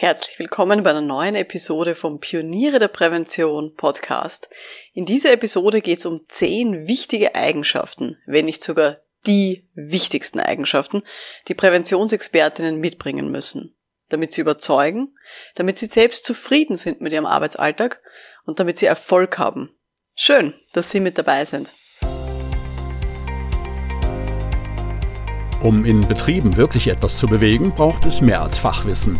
Herzlich willkommen bei einer neuen Episode vom Pioniere der Prävention Podcast. In dieser Episode geht es um zehn wichtige Eigenschaften, wenn nicht sogar die wichtigsten Eigenschaften, die Präventionsexpertinnen mitbringen müssen, damit sie überzeugen, damit sie selbst zufrieden sind mit ihrem Arbeitsalltag und damit sie Erfolg haben. Schön, dass Sie mit dabei sind. Um in Betrieben wirklich etwas zu bewegen, braucht es mehr als Fachwissen.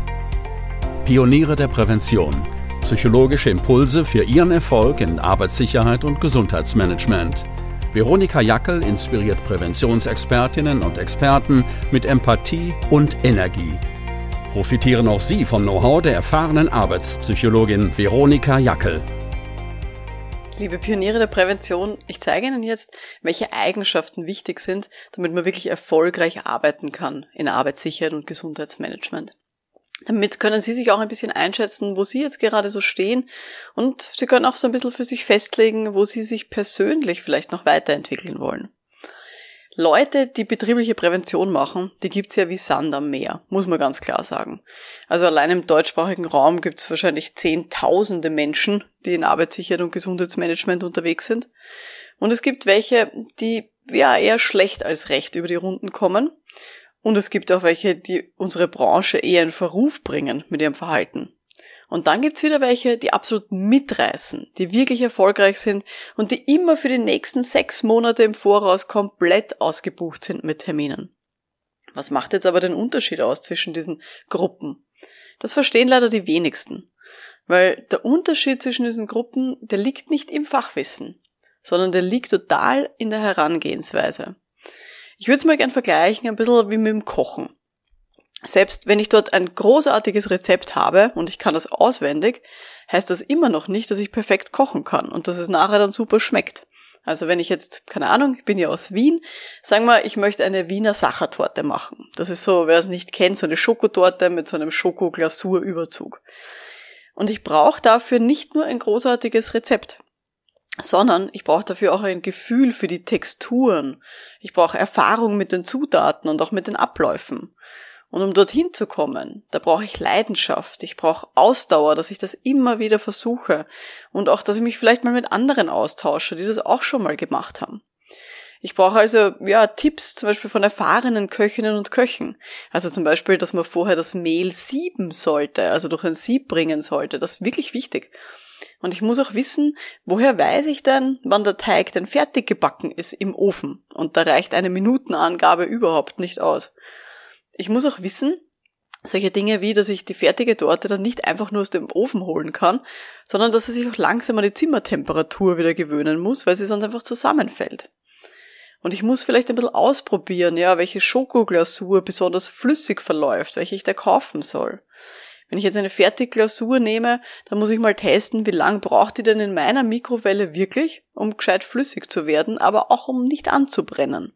Pioniere der Prävention. Psychologische Impulse für Ihren Erfolg in Arbeitssicherheit und Gesundheitsmanagement. Veronika Jackel inspiriert Präventionsexpertinnen und Experten mit Empathie und Energie. Profitieren auch Sie vom Know-how der erfahrenen Arbeitspsychologin Veronika Jackel. Liebe Pioniere der Prävention, ich zeige Ihnen jetzt, welche Eigenschaften wichtig sind, damit man wirklich erfolgreich arbeiten kann in Arbeitssicherheit und Gesundheitsmanagement. Damit können Sie sich auch ein bisschen einschätzen, wo Sie jetzt gerade so stehen und Sie können auch so ein bisschen für sich festlegen, wo Sie sich persönlich vielleicht noch weiterentwickeln wollen. Leute, die betriebliche Prävention machen, die gibt's ja wie Sand am Meer, muss man ganz klar sagen. Also allein im deutschsprachigen Raum gibt's wahrscheinlich zehntausende Menschen, die in Arbeitssicherheit und Gesundheitsmanagement unterwegs sind. Und es gibt welche, die ja eher schlecht als recht über die Runden kommen und es gibt auch welche, die unsere Branche eher in Verruf bringen mit ihrem Verhalten. Und dann gibt's wieder welche, die absolut mitreißen, die wirklich erfolgreich sind und die immer für die nächsten sechs Monate im Voraus komplett ausgebucht sind mit Terminen. Was macht jetzt aber den Unterschied aus zwischen diesen Gruppen? Das verstehen leider die wenigsten. Weil der Unterschied zwischen diesen Gruppen, der liegt nicht im Fachwissen, sondern der liegt total in der Herangehensweise. Ich würde es mal gern vergleichen, ein bisschen wie mit dem Kochen. Selbst wenn ich dort ein großartiges Rezept habe und ich kann das auswendig, heißt das immer noch nicht, dass ich perfekt kochen kann und dass es nachher dann super schmeckt. Also wenn ich jetzt, keine Ahnung, ich bin ja aus Wien, sagen wir, ich möchte eine Wiener Sachertorte machen. Das ist so, wer es nicht kennt, so eine Schokotorte mit so einem Schokoglasurüberzug. Und ich brauche dafür nicht nur ein großartiges Rezept sondern ich brauche dafür auch ein Gefühl für die Texturen. Ich brauche Erfahrung mit den Zutaten und auch mit den Abläufen. Und um dorthin zu kommen, da brauche ich Leidenschaft, ich brauche Ausdauer, dass ich das immer wieder versuche und auch, dass ich mich vielleicht mal mit anderen austausche, die das auch schon mal gemacht haben. Ich brauche also ja Tipps zum Beispiel von erfahrenen Köchinnen und Köchen. Also zum Beispiel, dass man vorher das Mehl sieben sollte, also durch ein Sieb bringen sollte. Das ist wirklich wichtig. Und ich muss auch wissen, woher weiß ich denn, wann der Teig denn fertig gebacken ist im Ofen? Und da reicht eine Minutenangabe überhaupt nicht aus. Ich muss auch wissen, solche Dinge wie, dass ich die fertige Torte dann nicht einfach nur aus dem Ofen holen kann, sondern dass sie sich auch langsam an die Zimmertemperatur wieder gewöhnen muss, weil sie sonst einfach zusammenfällt. Und ich muss vielleicht ein bisschen ausprobieren, ja, welche Schokoglasur besonders flüssig verläuft, welche ich da kaufen soll. Wenn ich jetzt eine Fertigglasur nehme, dann muss ich mal testen, wie lang braucht die denn in meiner Mikrowelle wirklich, um gescheit flüssig zu werden, aber auch um nicht anzubrennen.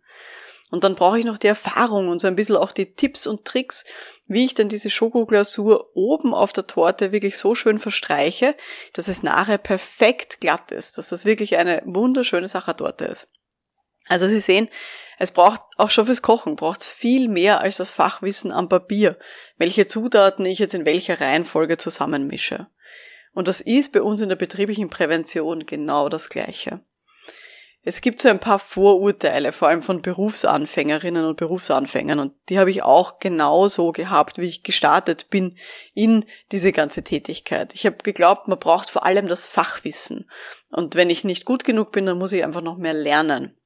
Und dann brauche ich noch die Erfahrung und so ein bisschen auch die Tipps und Tricks, wie ich dann diese Schokoglasur oben auf der Torte wirklich so schön verstreiche, dass es nachher perfekt glatt ist, dass das wirklich eine wunderschöne Sachertorte ist. Also Sie sehen, es braucht auch schon fürs Kochen braucht es viel mehr als das Fachwissen am Papier, welche Zutaten ich jetzt in welcher Reihenfolge zusammenmische. Und das ist bei uns in der betrieblichen Prävention genau das Gleiche. Es gibt so ein paar Vorurteile, vor allem von Berufsanfängerinnen und Berufsanfängern, und die habe ich auch genauso gehabt, wie ich gestartet bin in diese ganze Tätigkeit. Ich habe geglaubt, man braucht vor allem das Fachwissen. Und wenn ich nicht gut genug bin, dann muss ich einfach noch mehr lernen.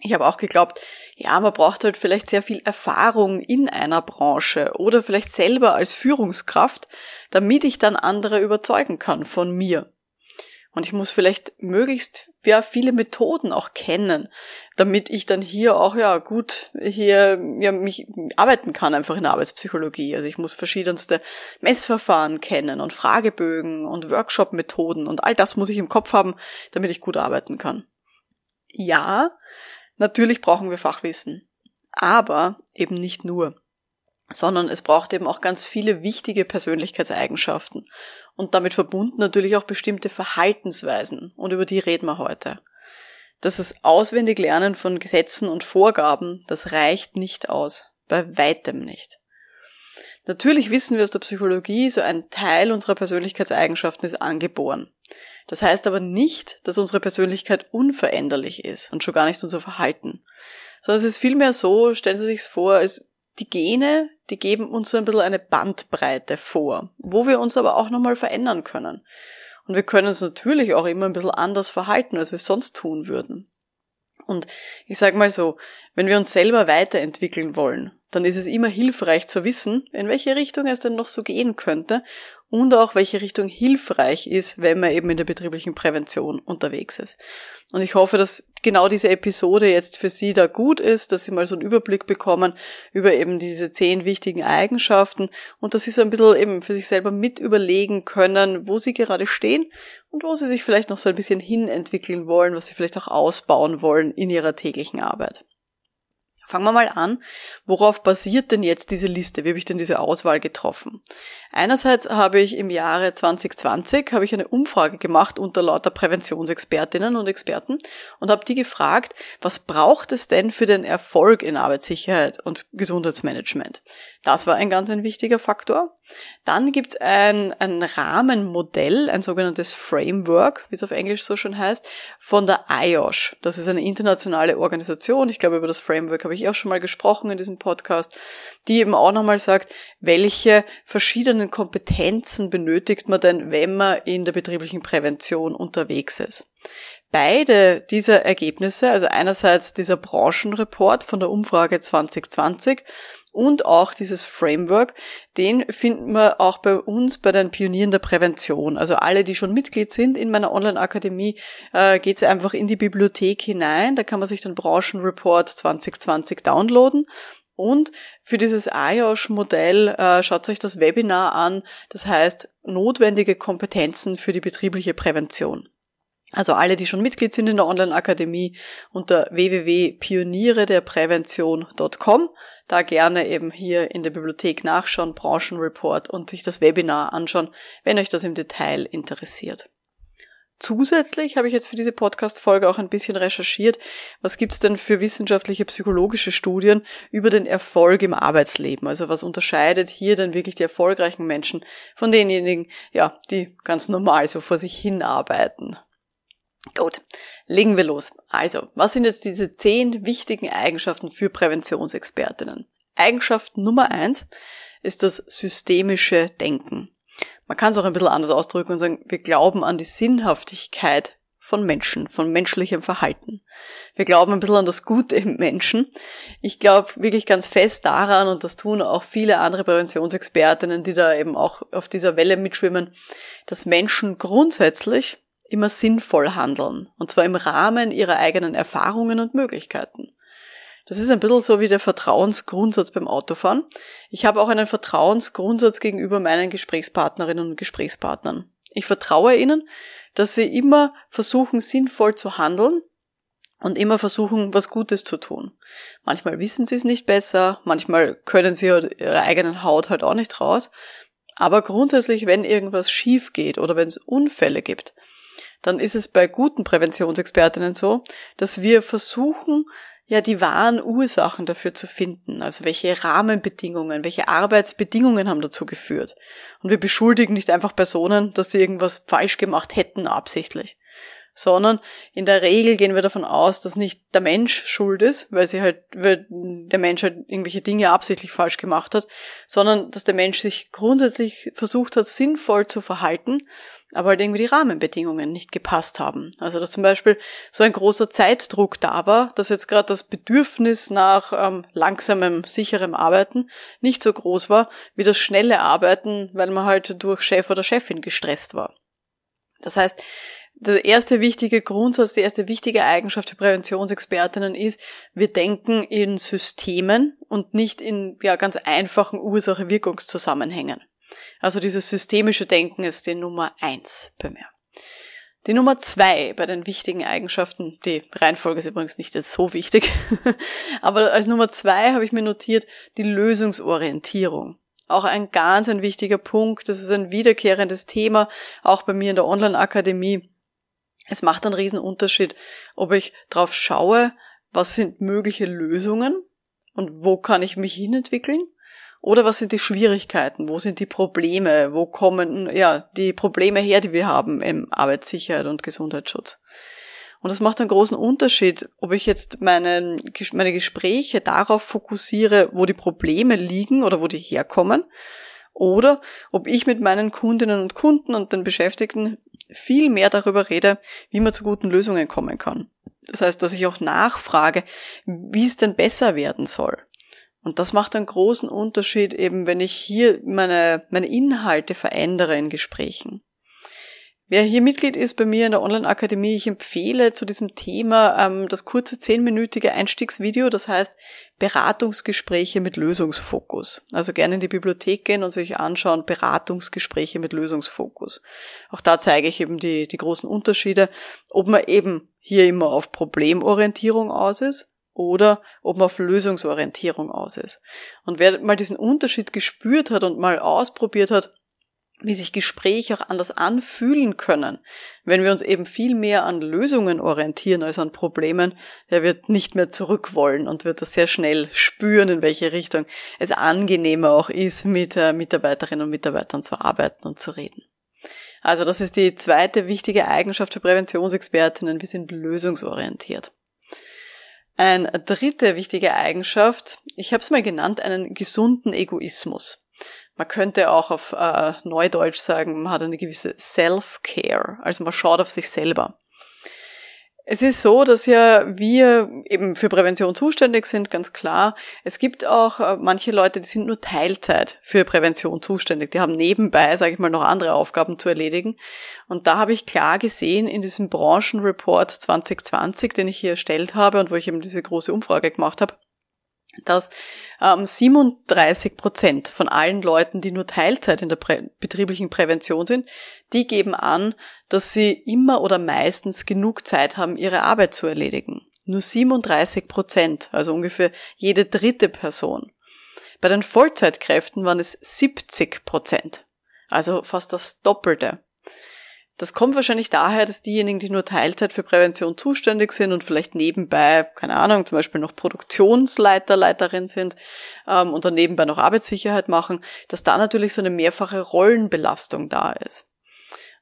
Ich habe auch geglaubt, ja, man braucht halt vielleicht sehr viel Erfahrung in einer Branche oder vielleicht selber als Führungskraft, damit ich dann andere überzeugen kann von mir. Und ich muss vielleicht möglichst ja viele Methoden auch kennen, damit ich dann hier auch ja gut hier ja mich arbeiten kann einfach in der Arbeitspsychologie. Also ich muss verschiedenste Messverfahren kennen und Fragebögen und Workshop-Methoden und all das muss ich im Kopf haben, damit ich gut arbeiten kann. Ja, Natürlich brauchen wir Fachwissen, aber eben nicht nur, sondern es braucht eben auch ganz viele wichtige Persönlichkeitseigenschaften und damit verbunden natürlich auch bestimmte Verhaltensweisen und über die reden wir heute. Das ist auswendig Lernen von Gesetzen und Vorgaben, das reicht nicht aus, bei weitem nicht. Natürlich wissen wir aus der Psychologie, so ein Teil unserer Persönlichkeitseigenschaften ist angeboren. Das heißt aber nicht, dass unsere Persönlichkeit unveränderlich ist und schon gar nicht unser Verhalten. Sondern es ist vielmehr so, stellen Sie sich vor, als die Gene, die geben uns so ein bisschen eine Bandbreite vor, wo wir uns aber auch nochmal verändern können. Und wir können uns natürlich auch immer ein bisschen anders verhalten, als wir sonst tun würden. Und ich sage mal so, wenn wir uns selber weiterentwickeln wollen, dann ist es immer hilfreich zu wissen, in welche Richtung es denn noch so gehen könnte und auch welche Richtung hilfreich ist, wenn man eben in der betrieblichen Prävention unterwegs ist. Und ich hoffe, dass genau diese Episode jetzt für Sie da gut ist, dass Sie mal so einen Überblick bekommen über eben diese zehn wichtigen Eigenschaften und dass Sie so ein bisschen eben für sich selber mit überlegen können, wo Sie gerade stehen und wo Sie sich vielleicht noch so ein bisschen hin entwickeln wollen, was Sie vielleicht auch ausbauen wollen in Ihrer täglichen Arbeit. Fangen wir mal an. Worauf basiert denn jetzt diese Liste? Wie habe ich denn diese Auswahl getroffen? Einerseits habe ich im Jahre 2020 habe ich eine Umfrage gemacht unter lauter Präventionsexpertinnen und Experten und habe die gefragt, was braucht es denn für den Erfolg in Arbeitssicherheit und Gesundheitsmanagement? Das war ein ganz ein wichtiger Faktor. Dann gibt es ein, ein Rahmenmodell, ein sogenanntes Framework, wie es auf Englisch so schon heißt, von der IOSH. Das ist eine internationale Organisation. Ich glaube, über das Framework habe ich auch schon mal gesprochen in diesem Podcast, die eben auch nochmal sagt, welche verschiedenen Kompetenzen benötigt man denn, wenn man in der betrieblichen Prävention unterwegs ist. Beide dieser Ergebnisse, also einerseits dieser Branchenreport von der Umfrage 2020 und auch dieses Framework, den finden wir auch bei uns bei den Pionieren der Prävention. Also alle, die schon Mitglied sind in meiner Online-Akademie, äh, geht einfach in die Bibliothek hinein. Da kann man sich den Branchenreport 2020 downloaden. Und für dieses IOSH-Modell äh, schaut euch das Webinar an. Das heißt, notwendige Kompetenzen für die betriebliche Prävention. Also alle, die schon Mitglied sind in der Online-Akademie unter www.pioniere-der-prävention.com da gerne eben hier in der Bibliothek nachschauen, Branchenreport und sich das Webinar anschauen, wenn euch das im Detail interessiert. Zusätzlich habe ich jetzt für diese Podcast-Folge auch ein bisschen recherchiert, was gibt's denn für wissenschaftliche psychologische Studien über den Erfolg im Arbeitsleben? Also was unterscheidet hier denn wirklich die erfolgreichen Menschen von denjenigen, ja, die ganz normal so vor sich hin arbeiten? Gut, legen wir los. Also, was sind jetzt diese zehn wichtigen Eigenschaften für Präventionsexpertinnen? Eigenschaft Nummer eins ist das systemische Denken. Man kann es auch ein bisschen anders ausdrücken und sagen, wir glauben an die Sinnhaftigkeit von Menschen, von menschlichem Verhalten. Wir glauben ein bisschen an das Gute im Menschen. Ich glaube wirklich ganz fest daran, und das tun auch viele andere Präventionsexpertinnen, die da eben auch auf dieser Welle mitschwimmen, dass Menschen grundsätzlich immer sinnvoll handeln. Und zwar im Rahmen ihrer eigenen Erfahrungen und Möglichkeiten. Das ist ein bisschen so wie der Vertrauensgrundsatz beim Autofahren. Ich habe auch einen Vertrauensgrundsatz gegenüber meinen Gesprächspartnerinnen und Gesprächspartnern. Ich vertraue ihnen, dass sie immer versuchen, sinnvoll zu handeln und immer versuchen, was Gutes zu tun. Manchmal wissen sie es nicht besser, manchmal können sie ihre eigenen Haut halt auch nicht raus. Aber grundsätzlich, wenn irgendwas schief geht oder wenn es Unfälle gibt, dann ist es bei guten Präventionsexpertinnen so, dass wir versuchen, ja die wahren Ursachen dafür zu finden. Also welche Rahmenbedingungen, welche Arbeitsbedingungen haben dazu geführt. Und wir beschuldigen nicht einfach Personen, dass sie irgendwas falsch gemacht hätten absichtlich sondern in der Regel gehen wir davon aus, dass nicht der Mensch schuld ist, weil sie halt, weil der Mensch halt irgendwelche Dinge absichtlich falsch gemacht hat, sondern dass der Mensch sich grundsätzlich versucht hat, sinnvoll zu verhalten, aber halt irgendwie die Rahmenbedingungen nicht gepasst haben. Also dass zum Beispiel so ein großer Zeitdruck da war, dass jetzt gerade das Bedürfnis nach ähm, langsamem, sicherem Arbeiten nicht so groß war wie das schnelle Arbeiten, weil man halt durch Chef oder Chefin gestresst war. Das heißt, der erste wichtige Grundsatz, die erste wichtige Eigenschaft für Präventionsexpertinnen ist, wir denken in Systemen und nicht in ja, ganz einfachen Ursache-Wirkungszusammenhängen. Also dieses systemische Denken ist die Nummer eins bei mir. Die Nummer zwei bei den wichtigen Eigenschaften, die Reihenfolge ist übrigens nicht jetzt so wichtig, aber als Nummer zwei habe ich mir notiert die Lösungsorientierung. Auch ein ganz ein wichtiger Punkt, das ist ein wiederkehrendes Thema, auch bei mir in der Online-Akademie es macht einen riesen Unterschied, ob ich drauf schaue, was sind mögliche Lösungen und wo kann ich mich hinentwickeln Oder was sind die Schwierigkeiten? Wo sind die Probleme? Wo kommen, ja, die Probleme her, die wir haben im Arbeitssicherheit und Gesundheitsschutz? Und das macht einen großen Unterschied, ob ich jetzt meine, meine Gespräche darauf fokussiere, wo die Probleme liegen oder wo die herkommen, oder ob ich mit meinen Kundinnen und Kunden und den Beschäftigten viel mehr darüber rede, wie man zu guten Lösungen kommen kann. Das heißt, dass ich auch nachfrage, wie es denn besser werden soll. Und das macht einen großen Unterschied eben, wenn ich hier meine, meine Inhalte verändere in Gesprächen. Wer hier Mitglied ist bei mir in der Online-Akademie, ich empfehle zu diesem Thema ähm, das kurze zehnminütige Einstiegsvideo, das heißt Beratungsgespräche mit Lösungsfokus. Also gerne in die Bibliothek gehen und sich anschauen, Beratungsgespräche mit Lösungsfokus. Auch da zeige ich eben die, die großen Unterschiede, ob man eben hier immer auf Problemorientierung aus ist oder ob man auf Lösungsorientierung aus ist. Und wer mal diesen Unterschied gespürt hat und mal ausprobiert hat, wie sich Gespräche auch anders anfühlen können, wenn wir uns eben viel mehr an Lösungen orientieren als an Problemen, der wird nicht mehr zurück wollen und wird das sehr schnell spüren, in welche Richtung es angenehmer auch ist, mit äh, Mitarbeiterinnen und Mitarbeitern zu arbeiten und zu reden. Also das ist die zweite wichtige Eigenschaft für Präventionsexpertinnen. Wir sind lösungsorientiert. Eine dritte wichtige Eigenschaft, ich habe es mal genannt, einen gesunden Egoismus. Man könnte auch auf äh, Neudeutsch sagen, man hat eine gewisse Self-Care, also man schaut auf sich selber. Es ist so, dass ja wir eben für Prävention zuständig sind, ganz klar. Es gibt auch äh, manche Leute, die sind nur Teilzeit für Prävention zuständig. Die haben nebenbei, sage ich mal, noch andere Aufgaben zu erledigen. Und da habe ich klar gesehen in diesem Branchenreport 2020, den ich hier erstellt habe und wo ich eben diese große Umfrage gemacht habe, dass ähm, 37 Prozent von allen Leuten, die nur Teilzeit in der Prä betrieblichen Prävention sind, die geben an, dass sie immer oder meistens genug Zeit haben, ihre Arbeit zu erledigen. Nur 37 Prozent, also ungefähr jede dritte Person. Bei den Vollzeitkräften waren es 70 Prozent, also fast das Doppelte. Das kommt wahrscheinlich daher, dass diejenigen, die nur Teilzeit für Prävention zuständig sind und vielleicht nebenbei, keine Ahnung, zum Beispiel noch Produktionsleiter, Leiterin sind ähm, und dann nebenbei noch Arbeitssicherheit machen, dass da natürlich so eine mehrfache Rollenbelastung da ist.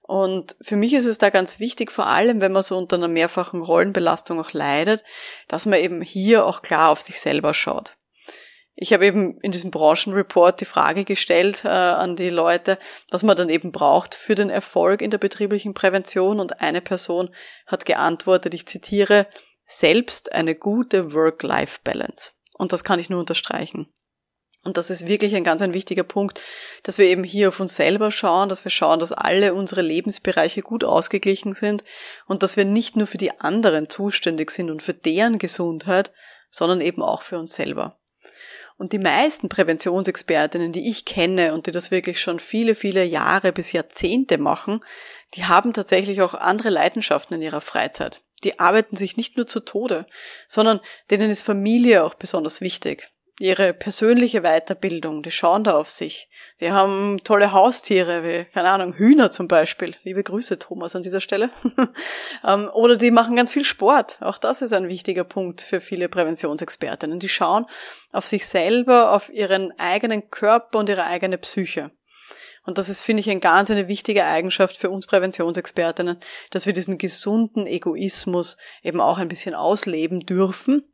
Und für mich ist es da ganz wichtig, vor allem wenn man so unter einer mehrfachen Rollenbelastung auch leidet, dass man eben hier auch klar auf sich selber schaut. Ich habe eben in diesem Branchenreport die Frage gestellt äh, an die Leute, was man dann eben braucht für den Erfolg in der betrieblichen Prävention und eine Person hat geantwortet, ich zitiere, selbst eine gute Work-Life-Balance. Und das kann ich nur unterstreichen. Und das ist wirklich ein ganz ein wichtiger Punkt, dass wir eben hier auf uns selber schauen, dass wir schauen, dass alle unsere Lebensbereiche gut ausgeglichen sind und dass wir nicht nur für die anderen zuständig sind und für deren Gesundheit, sondern eben auch für uns selber. Und die meisten Präventionsexpertinnen, die ich kenne und die das wirklich schon viele, viele Jahre bis Jahrzehnte machen, die haben tatsächlich auch andere Leidenschaften in ihrer Freizeit. Die arbeiten sich nicht nur zu Tode, sondern denen ist Familie auch besonders wichtig ihre persönliche Weiterbildung, die schauen da auf sich. Die haben tolle Haustiere, wie, keine Ahnung, Hühner zum Beispiel. Liebe Grüße, Thomas, an dieser Stelle. Ähm, oder die machen ganz viel Sport. Auch das ist ein wichtiger Punkt für viele Präventionsexpertinnen. Die schauen auf sich selber, auf ihren eigenen Körper und ihre eigene Psyche. Und das ist, finde ich, eine ganz eine wichtige Eigenschaft für uns Präventionsexpertinnen, dass wir diesen gesunden Egoismus eben auch ein bisschen ausleben dürfen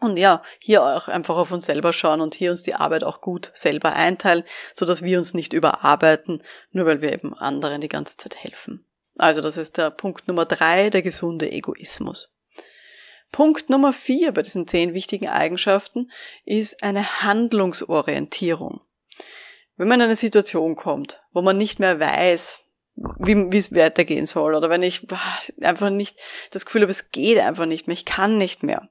und ja, hier auch einfach auf uns selber schauen und hier uns die Arbeit auch gut selber einteilen, so dass wir uns nicht überarbeiten, nur weil wir eben anderen die ganze Zeit helfen. Also das ist der Punkt Nummer drei, der gesunde Egoismus. Punkt Nummer vier bei diesen zehn wichtigen Eigenschaften ist eine Handlungsorientierung. Wenn man in eine Situation kommt, wo man nicht mehr weiß, wie, wie es weitergehen soll, oder wenn ich einfach nicht das Gefühl habe, es geht einfach nicht mehr, ich kann nicht mehr,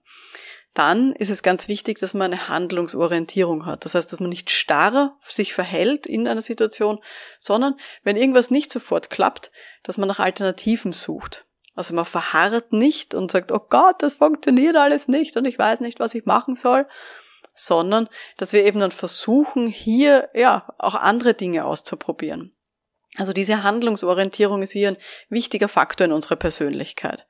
dann ist es ganz wichtig, dass man eine Handlungsorientierung hat. Das heißt, dass man nicht starr sich verhält in einer Situation, sondern wenn irgendwas nicht sofort klappt, dass man nach Alternativen sucht. Also man verharrt nicht und sagt, oh Gott, das funktioniert alles nicht und ich weiß nicht, was ich machen soll, sondern dass wir eben dann versuchen, hier ja auch andere Dinge auszuprobieren. Also diese Handlungsorientierung ist hier ein wichtiger Faktor in unserer Persönlichkeit.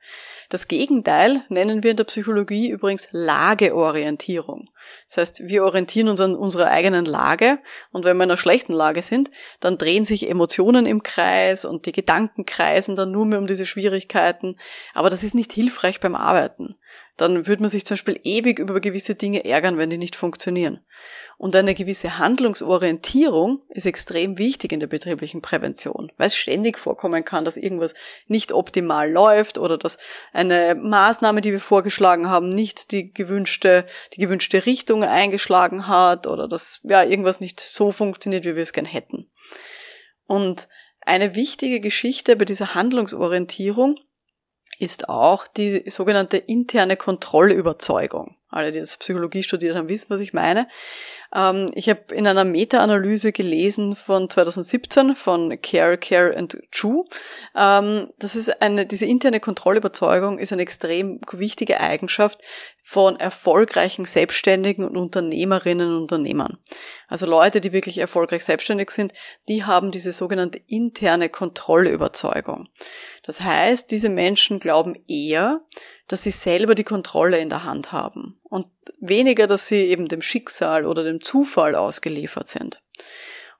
Das Gegenteil nennen wir in der Psychologie übrigens Lageorientierung. Das heißt, wir orientieren uns an unserer eigenen Lage und wenn wir in einer schlechten Lage sind, dann drehen sich Emotionen im Kreis und die Gedanken kreisen dann nur mehr um diese Schwierigkeiten. Aber das ist nicht hilfreich beim Arbeiten. Dann würde man sich zum Beispiel ewig über gewisse Dinge ärgern, wenn die nicht funktionieren. Und eine gewisse Handlungsorientierung ist extrem wichtig in der betrieblichen Prävention, weil es ständig vorkommen kann, dass irgendwas nicht optimal läuft oder dass eine Maßnahme, die wir vorgeschlagen haben, nicht die gewünschte, die gewünschte Richtung eingeschlagen hat oder dass ja irgendwas nicht so funktioniert, wie wir es gern hätten. Und eine wichtige Geschichte bei dieser Handlungsorientierung ist auch die sogenannte interne Kontrollüberzeugung. Alle, die das Psychologie studiert haben, wissen, was ich meine. Ähm, ich habe in einer Meta-Analyse gelesen von 2017 von Care, Care and Chu. Ähm, das ist eine, diese interne Kontrollüberzeugung ist eine extrem wichtige Eigenschaft von erfolgreichen Selbstständigen und Unternehmerinnen und Unternehmern. Also Leute, die wirklich erfolgreich selbstständig sind, die haben diese sogenannte interne Kontrollüberzeugung. Das heißt, diese Menschen glauben eher, dass sie selber die Kontrolle in der Hand haben und weniger, dass sie eben dem Schicksal oder dem Zufall ausgeliefert sind.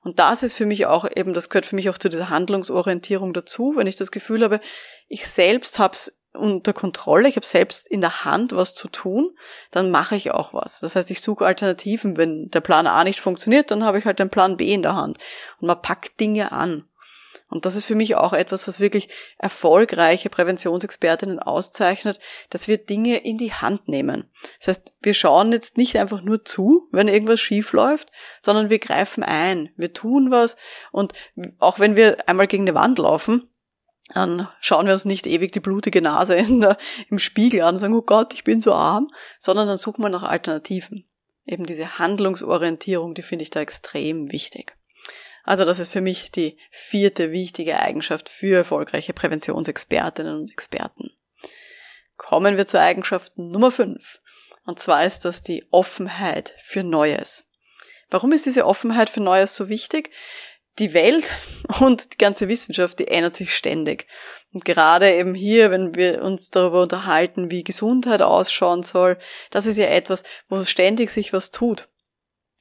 Und das ist für mich auch eben, das gehört für mich auch zu dieser Handlungsorientierung dazu, wenn ich das Gefühl habe, ich selbst habe es unter Kontrolle, ich habe selbst in der Hand, was zu tun, dann mache ich auch was. Das heißt, ich suche Alternativen. Wenn der Plan A nicht funktioniert, dann habe ich halt den Plan B in der Hand. Und man packt Dinge an. Und das ist für mich auch etwas, was wirklich erfolgreiche Präventionsexpertinnen auszeichnet, dass wir Dinge in die Hand nehmen. Das heißt, wir schauen jetzt nicht einfach nur zu, wenn irgendwas schief läuft, sondern wir greifen ein, wir tun was und auch wenn wir einmal gegen eine Wand laufen, dann schauen wir uns nicht ewig die blutige Nase der, im Spiegel an und sagen, oh Gott, ich bin so arm, sondern dann suchen wir nach Alternativen. Eben diese Handlungsorientierung, die finde ich da extrem wichtig. Also das ist für mich die vierte wichtige Eigenschaft für erfolgreiche Präventionsexpertinnen und Experten. Kommen wir zur Eigenschaft Nummer fünf. Und zwar ist das die Offenheit für Neues. Warum ist diese Offenheit für Neues so wichtig? Die Welt und die ganze Wissenschaft, die ändert sich ständig. Und gerade eben hier, wenn wir uns darüber unterhalten, wie Gesundheit ausschauen soll, das ist ja etwas, wo ständig sich was tut.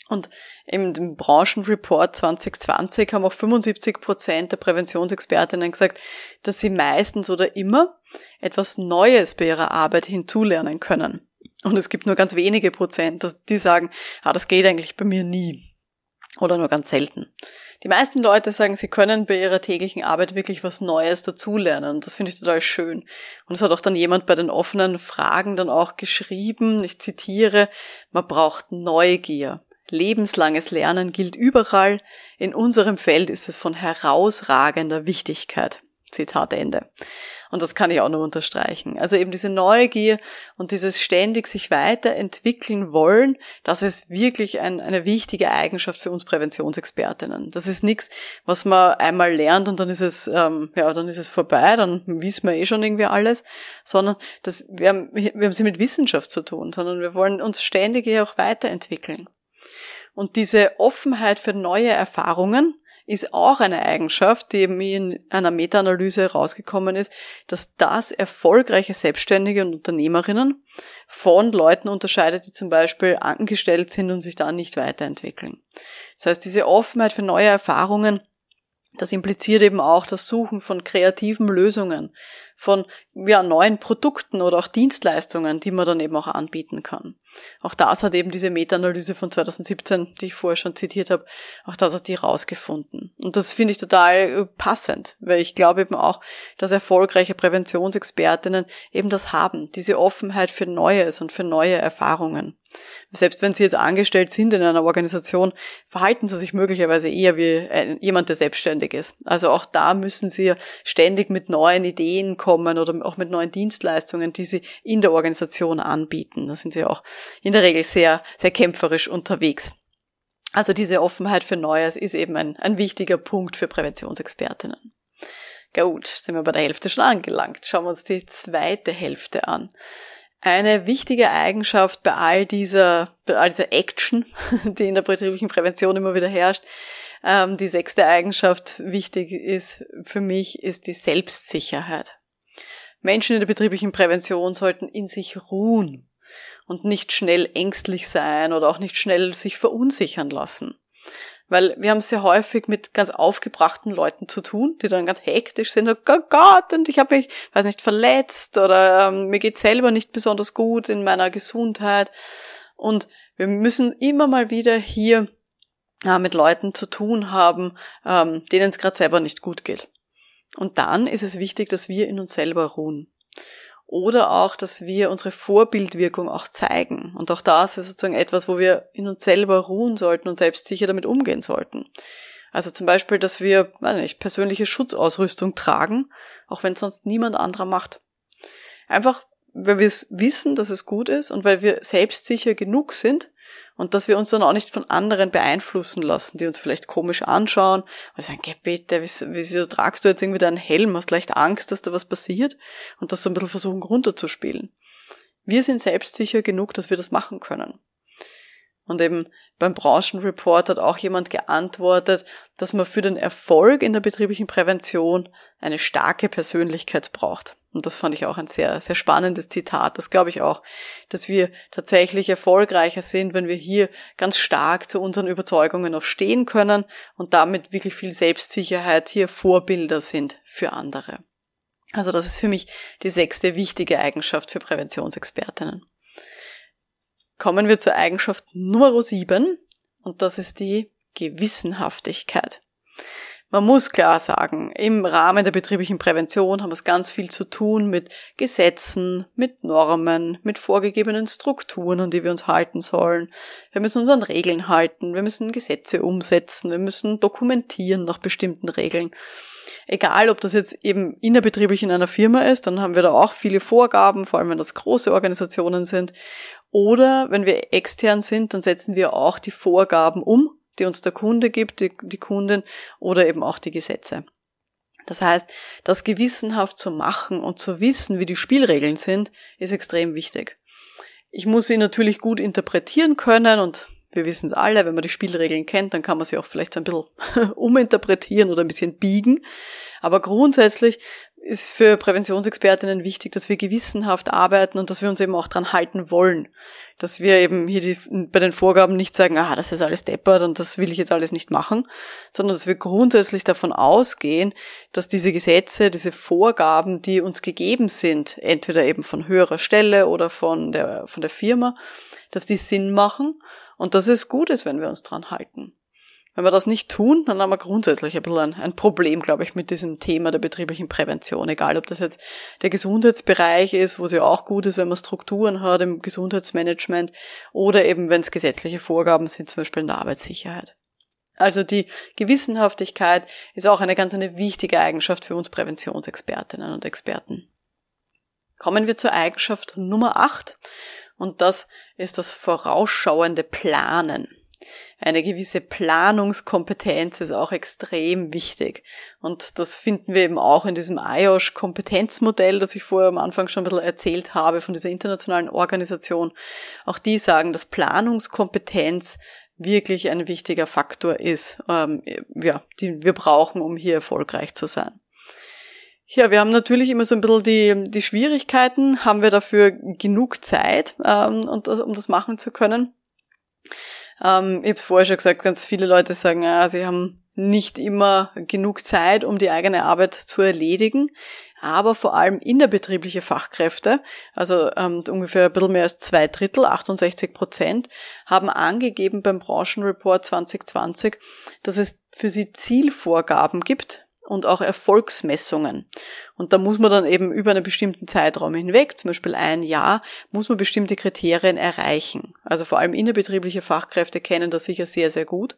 Und im Branchenreport 2020 haben auch 75 Prozent der Präventionsexpertinnen gesagt, dass sie meistens oder immer etwas Neues bei ihrer Arbeit hinzulernen können. Und es gibt nur ganz wenige Prozent, die sagen, ah, das geht eigentlich bei mir nie. Oder nur ganz selten. Die meisten Leute sagen, sie können bei ihrer täglichen Arbeit wirklich was Neues dazulernen. Das finde ich total schön. Und es hat auch dann jemand bei den offenen Fragen dann auch geschrieben, ich zitiere, man braucht Neugier. Lebenslanges Lernen gilt überall. In unserem Feld ist es von herausragender Wichtigkeit. Zitat Ende. Und das kann ich auch nur unterstreichen. Also eben diese Neugier und dieses ständig sich weiterentwickeln wollen, das ist wirklich ein, eine wichtige Eigenschaft für uns Präventionsexpertinnen. Das ist nichts, was man einmal lernt und dann ist es, ähm, ja, dann ist es vorbei, dann wissen wir eh schon irgendwie alles, sondern das, wir haben, wir haben sie mit Wissenschaft zu tun, sondern wir wollen uns ständig eher auch weiterentwickeln. Und diese Offenheit für neue Erfahrungen ist auch eine Eigenschaft, die mir in einer Meta-Analyse herausgekommen ist, dass das erfolgreiche Selbstständige und Unternehmerinnen von Leuten unterscheidet, die zum Beispiel angestellt sind und sich dann nicht weiterentwickeln. Das heißt, diese Offenheit für neue Erfahrungen das impliziert eben auch das Suchen von kreativen Lösungen, von ja, neuen Produkten oder auch Dienstleistungen, die man dann eben auch anbieten kann. Auch das hat eben diese Meta-Analyse von 2017, die ich vorher schon zitiert habe, auch das hat die rausgefunden. Und das finde ich total äh, passend, weil ich glaube eben auch, dass erfolgreiche Präventionsexpertinnen eben das haben, diese Offenheit für Neues und für neue Erfahrungen. Selbst wenn sie jetzt angestellt sind in einer Organisation, verhalten sie sich möglicherweise eher wie jemand, der selbstständig ist. Also auch da müssen sie ständig mit neuen Ideen kommen oder auch mit neuen Dienstleistungen, die sie in der Organisation anbieten. Da sind sie auch in der Regel sehr, sehr kämpferisch unterwegs. Also diese Offenheit für Neues ist eben ein, ein wichtiger Punkt für Präventionsexpertinnen. Gut, sind wir bei der Hälfte schon angelangt. Schauen wir uns die zweite Hälfte an. Eine wichtige Eigenschaft bei all dieser, bei all dieser Action, die in der betrieblichen Prävention immer wieder herrscht, ähm, die sechste Eigenschaft wichtig ist für mich, ist die Selbstsicherheit. Menschen in der betrieblichen Prävention sollten in sich ruhen und nicht schnell ängstlich sein oder auch nicht schnell sich verunsichern lassen. Weil wir haben es sehr häufig mit ganz aufgebrachten Leuten zu tun, die dann ganz hektisch sind, oh Gott, und ich habe mich, weiß nicht, verletzt oder ähm, mir geht selber nicht besonders gut in meiner Gesundheit. Und wir müssen immer mal wieder hier äh, mit Leuten zu tun haben, ähm, denen es gerade selber nicht gut geht. Und dann ist es wichtig, dass wir in uns selber ruhen oder auch, dass wir unsere Vorbildwirkung auch zeigen. Und auch das ist sozusagen etwas, wo wir in uns selber ruhen sollten und selbstsicher damit umgehen sollten. Also zum Beispiel, dass wir, nicht, persönliche Schutzausrüstung tragen, auch wenn sonst niemand anderer macht. Einfach, weil wir wissen, dass es gut ist und weil wir selbstsicher genug sind, und dass wir uns dann auch nicht von anderen beeinflussen lassen, die uns vielleicht komisch anschauen und sagen, geh bitte, wieso, tragst du jetzt irgendwie deinen Helm, hast leicht Angst, dass da was passiert und das so ein bisschen versuchen runterzuspielen. Wir sind selbstsicher genug, dass wir das machen können. Und eben beim Branchenreport hat auch jemand geantwortet, dass man für den Erfolg in der betrieblichen Prävention eine starke Persönlichkeit braucht. Und das fand ich auch ein sehr, sehr spannendes Zitat. Das glaube ich auch, dass wir tatsächlich erfolgreicher sind, wenn wir hier ganz stark zu unseren Überzeugungen auch stehen können und damit wirklich viel Selbstsicherheit hier Vorbilder sind für andere. Also das ist für mich die sechste wichtige Eigenschaft für Präventionsexpertinnen. Kommen wir zur Eigenschaft Nummer sieben und das ist die Gewissenhaftigkeit. Man muss klar sagen, im Rahmen der betrieblichen Prävention haben wir es ganz viel zu tun mit Gesetzen, mit Normen, mit vorgegebenen Strukturen, an die wir uns halten sollen. Wir müssen uns an Regeln halten, wir müssen Gesetze umsetzen, wir müssen dokumentieren nach bestimmten Regeln. Egal, ob das jetzt eben innerbetrieblich in einer Firma ist, dann haben wir da auch viele Vorgaben, vor allem wenn das große Organisationen sind. Oder wenn wir extern sind, dann setzen wir auch die Vorgaben um die uns der Kunde gibt, die, die Kundin oder eben auch die Gesetze. Das heißt, das gewissenhaft zu machen und zu wissen, wie die Spielregeln sind, ist extrem wichtig. Ich muss sie natürlich gut interpretieren können und wir wissen es alle, wenn man die Spielregeln kennt, dann kann man sie auch vielleicht ein bisschen uminterpretieren oder ein bisschen biegen. Aber grundsätzlich ist für Präventionsexpertinnen wichtig, dass wir gewissenhaft arbeiten und dass wir uns eben auch dran halten wollen. Dass wir eben hier die, bei den Vorgaben nicht sagen, ah, das ist alles deppert und das will ich jetzt alles nicht machen, sondern dass wir grundsätzlich davon ausgehen, dass diese Gesetze, diese Vorgaben, die uns gegeben sind, entweder eben von höherer Stelle oder von der, von der Firma, dass die Sinn machen und dass es gut ist, wenn wir uns dran halten. Wenn wir das nicht tun, dann haben wir grundsätzlich ein bisschen ein, ein Problem, glaube ich, mit diesem Thema der betrieblichen Prävention. Egal, ob das jetzt der Gesundheitsbereich ist, wo es ja auch gut ist, wenn man Strukturen hat im Gesundheitsmanagement oder eben, wenn es gesetzliche Vorgaben sind, zum Beispiel in der Arbeitssicherheit. Also die Gewissenhaftigkeit ist auch eine ganz eine wichtige Eigenschaft für uns Präventionsexpertinnen und Experten. Kommen wir zur Eigenschaft Nummer 8 und das ist das vorausschauende Planen eine gewisse Planungskompetenz ist auch extrem wichtig. Und das finden wir eben auch in diesem IOSH-Kompetenzmodell, das ich vorher am Anfang schon ein bisschen erzählt habe, von dieser internationalen Organisation. Auch die sagen, dass Planungskompetenz wirklich ein wichtiger Faktor ist, ähm, ja, die wir brauchen, um hier erfolgreich zu sein. Ja, wir haben natürlich immer so ein bisschen die, die Schwierigkeiten. Haben wir dafür genug Zeit, ähm, und, um das machen zu können? Ähm, ich habe es vorher schon gesagt, ganz viele Leute sagen, ja, sie haben nicht immer genug Zeit, um die eigene Arbeit zu erledigen, aber vor allem innerbetriebliche Fachkräfte, also ähm, ungefähr ein bisschen mehr als zwei Drittel, 68 Prozent, haben angegeben beim Branchenreport 2020, dass es für sie Zielvorgaben gibt, und auch Erfolgsmessungen. Und da muss man dann eben über einen bestimmten Zeitraum hinweg, zum Beispiel ein Jahr, muss man bestimmte Kriterien erreichen. Also vor allem innerbetriebliche Fachkräfte kennen das sicher sehr, sehr gut.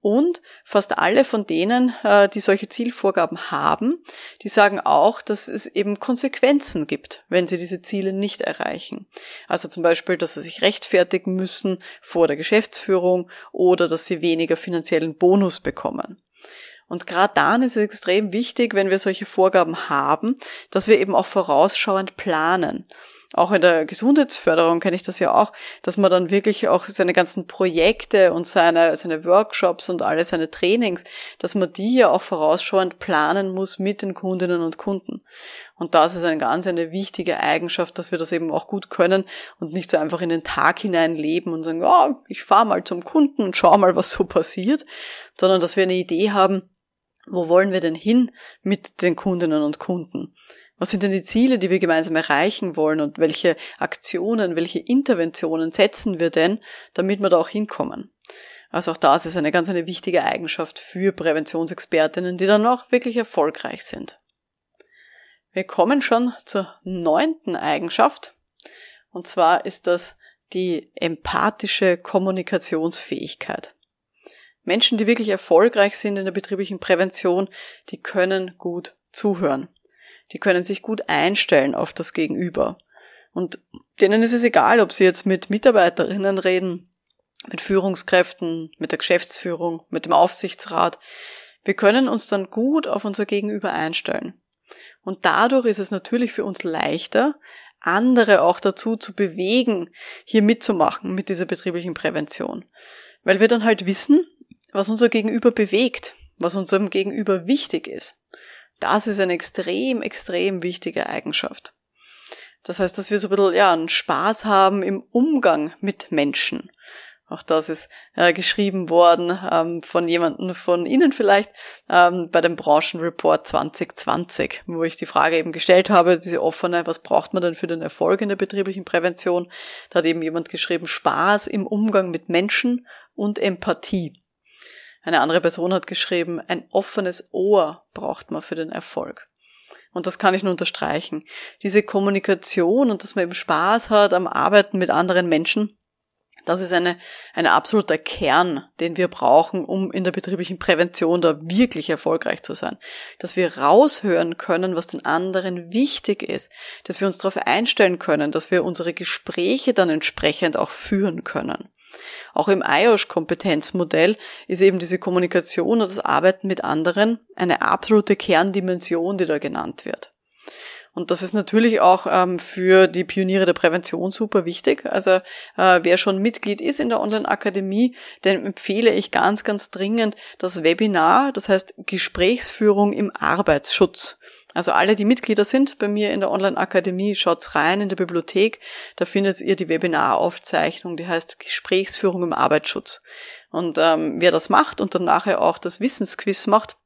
Und fast alle von denen, äh, die solche Zielvorgaben haben, die sagen auch, dass es eben Konsequenzen gibt, wenn sie diese Ziele nicht erreichen. Also zum Beispiel, dass sie sich rechtfertigen müssen vor der Geschäftsführung oder dass sie weniger finanziellen Bonus bekommen. Und gerade dann ist es extrem wichtig, wenn wir solche Vorgaben haben, dass wir eben auch vorausschauend planen. auch in der Gesundheitsförderung kenne ich das ja auch, dass man dann wirklich auch seine ganzen Projekte und seine, seine Workshops und alle seine Trainings, dass man die ja auch vorausschauend planen muss mit den Kundinnen und Kunden. Und das ist eine ganz eine wichtige Eigenschaft, dass wir das eben auch gut können und nicht so einfach in den Tag hinein leben und sagen, oh, ich fahre mal zum Kunden und schau mal, was so passiert, sondern dass wir eine Idee haben, wo wollen wir denn hin mit den Kundinnen und Kunden? Was sind denn die Ziele, die wir gemeinsam erreichen wollen und welche Aktionen, welche Interventionen setzen wir denn, damit wir da auch hinkommen? Also auch das ist eine ganz eine wichtige Eigenschaft für Präventionsexpertinnen, die dann auch wirklich erfolgreich sind. Wir kommen schon zur neunten Eigenschaft. Und zwar ist das die empathische Kommunikationsfähigkeit. Menschen, die wirklich erfolgreich sind in der betrieblichen Prävention, die können gut zuhören. Die können sich gut einstellen auf das Gegenüber. Und denen ist es egal, ob sie jetzt mit Mitarbeiterinnen reden, mit Führungskräften, mit der Geschäftsführung, mit dem Aufsichtsrat. Wir können uns dann gut auf unser Gegenüber einstellen. Und dadurch ist es natürlich für uns leichter, andere auch dazu zu bewegen, hier mitzumachen mit dieser betrieblichen Prävention. Weil wir dann halt wissen, was unser Gegenüber bewegt, was unserem Gegenüber wichtig ist. Das ist eine extrem, extrem wichtige Eigenschaft. Das heißt, dass wir so ein bisschen, ja, einen Spaß haben im Umgang mit Menschen. Auch das ist äh, geschrieben worden ähm, von jemandem von Ihnen vielleicht ähm, bei dem Branchenreport 2020, wo ich die Frage eben gestellt habe, diese offene, was braucht man denn für den Erfolg in der betrieblichen Prävention? Da hat eben jemand geschrieben, Spaß im Umgang mit Menschen und Empathie. Eine andere Person hat geschrieben, ein offenes Ohr braucht man für den Erfolg. Und das kann ich nur unterstreichen. Diese Kommunikation und dass man eben Spaß hat am Arbeiten mit anderen Menschen, das ist eine, ein absoluter Kern, den wir brauchen, um in der betrieblichen Prävention da wirklich erfolgreich zu sein. Dass wir raushören können, was den anderen wichtig ist, dass wir uns darauf einstellen können, dass wir unsere Gespräche dann entsprechend auch führen können. Auch im IOSH-Kompetenzmodell ist eben diese Kommunikation und das Arbeiten mit anderen eine absolute Kerndimension, die da genannt wird. Und das ist natürlich auch ähm, für die Pioniere der Prävention super wichtig. Also äh, wer schon Mitglied ist in der Online-Akademie, dem empfehle ich ganz, ganz dringend das Webinar, das heißt Gesprächsführung im Arbeitsschutz. Also alle, die Mitglieder sind bei mir in der Online-Akademie, schaut's rein in der Bibliothek. Da findet ihr die Webinaraufzeichnung, die heißt Gesprächsführung im Arbeitsschutz. Und ähm, wer das macht und dann nachher auch das Wissensquiz macht,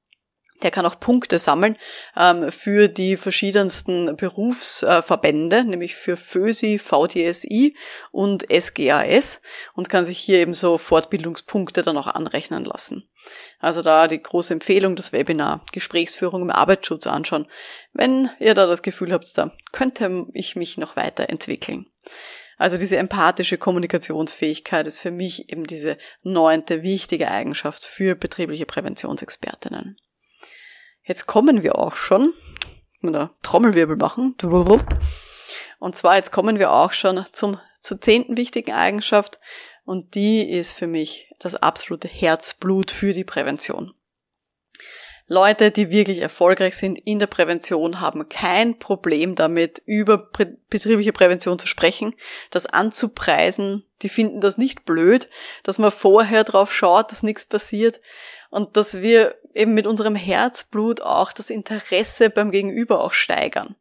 der kann auch Punkte sammeln ähm, für die verschiedensten Berufsverbände, nämlich für FÖSI, VDSI und SGAS und kann sich hier eben so Fortbildungspunkte dann auch anrechnen lassen. Also da die große Empfehlung, das Webinar Gesprächsführung im Arbeitsschutz anschauen, wenn ihr da das Gefühl habt, da könnte ich mich noch weiterentwickeln. Also diese empathische Kommunikationsfähigkeit ist für mich eben diese neunte wichtige Eigenschaft für betriebliche Präventionsexpertinnen. Jetzt kommen wir auch schon, mit der Trommelwirbel machen. Und zwar jetzt kommen wir auch schon zum, zur zehnten wichtigen Eigenschaft und die ist für mich das absolute Herzblut für die Prävention. Leute, die wirklich erfolgreich sind in der Prävention, haben kein Problem damit, über betriebliche Prävention zu sprechen, das anzupreisen. Die finden das nicht blöd, dass man vorher drauf schaut, dass nichts passiert und dass wir eben mit unserem Herzblut auch das Interesse beim Gegenüber auch steigern.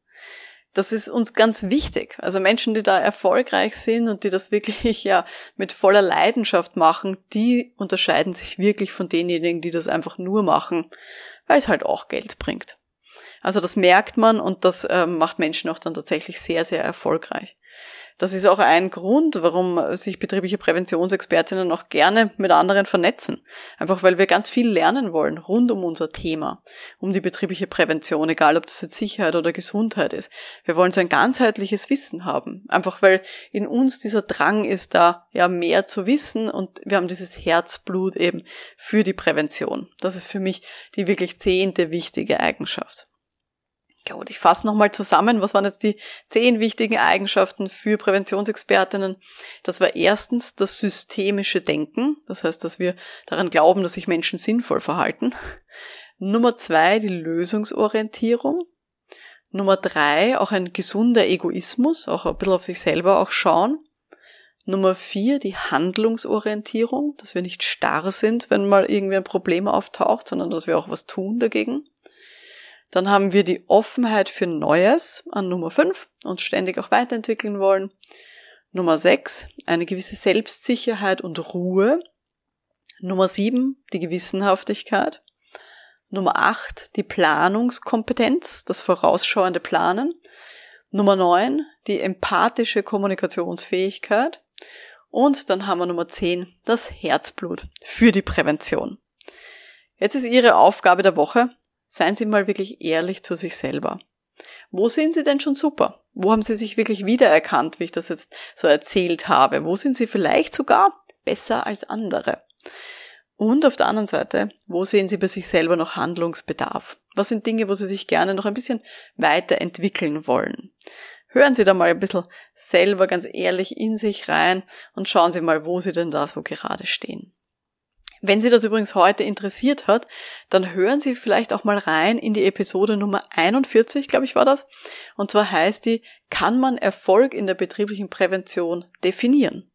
Das ist uns ganz wichtig. Also Menschen, die da erfolgreich sind und die das wirklich ja mit voller Leidenschaft machen, die unterscheiden sich wirklich von denjenigen, die das einfach nur machen, weil es halt auch Geld bringt. Also das merkt man und das äh, macht Menschen auch dann tatsächlich sehr, sehr erfolgreich. Das ist auch ein Grund, warum sich betriebliche Präventionsexpertinnen auch gerne mit anderen vernetzen. Einfach weil wir ganz viel lernen wollen rund um unser Thema, um die betriebliche Prävention, egal ob das jetzt Sicherheit oder Gesundheit ist. Wir wollen so ein ganzheitliches Wissen haben. Einfach weil in uns dieser Drang ist, da ja mehr zu wissen und wir haben dieses Herzblut eben für die Prävention. Das ist für mich die wirklich zehnte wichtige Eigenschaft. Gut, ich fasse nochmal zusammen. Was waren jetzt die zehn wichtigen Eigenschaften für Präventionsexpertinnen? Das war erstens das systemische Denken. Das heißt, dass wir daran glauben, dass sich Menschen sinnvoll verhalten. Nummer zwei, die Lösungsorientierung. Nummer drei, auch ein gesunder Egoismus, auch ein bisschen auf sich selber auch schauen. Nummer vier, die Handlungsorientierung, dass wir nicht starr sind, wenn mal irgendwie ein Problem auftaucht, sondern dass wir auch was tun dagegen. Dann haben wir die Offenheit für Neues an Nummer fünf und ständig auch weiterentwickeln wollen. Nummer sechs, eine gewisse Selbstsicherheit und Ruhe. Nummer sieben, die Gewissenhaftigkeit. Nummer acht, die Planungskompetenz, das vorausschauende Planen. Nummer neun, die empathische Kommunikationsfähigkeit. Und dann haben wir Nummer 10, das Herzblut für die Prävention. Jetzt ist Ihre Aufgabe der Woche, seien Sie mal wirklich ehrlich zu sich selber. Wo sind Sie denn schon super? Wo haben Sie sich wirklich wiedererkannt, wie ich das jetzt so erzählt habe? Wo sind Sie vielleicht sogar besser als andere? Und auf der anderen Seite, wo sehen Sie bei sich selber noch Handlungsbedarf? Was sind Dinge, wo Sie sich gerne noch ein bisschen weiterentwickeln wollen? hören Sie da mal ein bisschen selber ganz ehrlich in sich rein und schauen Sie mal, wo Sie denn da so gerade stehen. Wenn Sie das übrigens heute interessiert hat, dann hören Sie vielleicht auch mal rein in die Episode Nummer 41, glaube ich war das. Und zwar heißt die, kann man Erfolg in der betrieblichen Prävention definieren?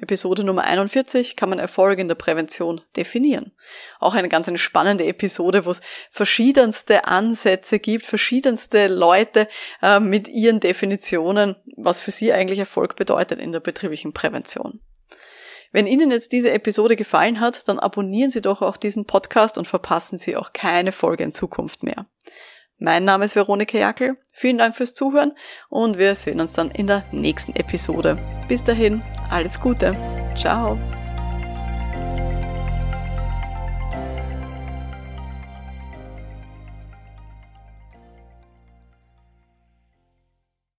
Episode Nummer 41 kann man Erfolge in der Prävention definieren. Auch eine ganz eine spannende Episode, wo es verschiedenste Ansätze gibt, verschiedenste Leute äh, mit ihren Definitionen, was für sie eigentlich Erfolg bedeutet in der betrieblichen Prävention. Wenn Ihnen jetzt diese Episode gefallen hat, dann abonnieren Sie doch auch diesen Podcast und verpassen Sie auch keine Folge in Zukunft mehr. Mein Name ist Veronika Jackel. Vielen Dank fürs Zuhören und wir sehen uns dann in der nächsten Episode. Bis dahin, alles Gute. Ciao.